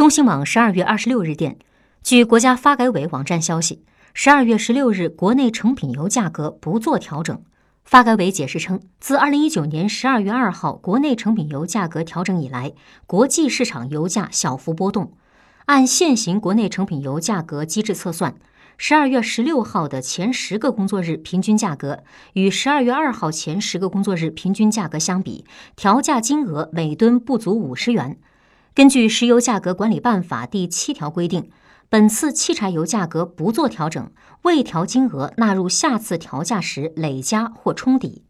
中新网十二月二十六日电，据国家发改委网站消息，十二月十六日国内成品油价格不做调整。发改委解释称，自二零一九年十二月二号国内成品油价格调整以来，国际市场油价小幅波动。按现行国内成品油价格机制测算，十二月十六号的前十个工作日平均价格与十二月二号前十个工作日平均价格相比，调价金额每吨不足五十元。根据《石油价格管理办法》第七条规定，本次汽柴油价格不做调整，未调金额纳入下次调价时累加或冲抵。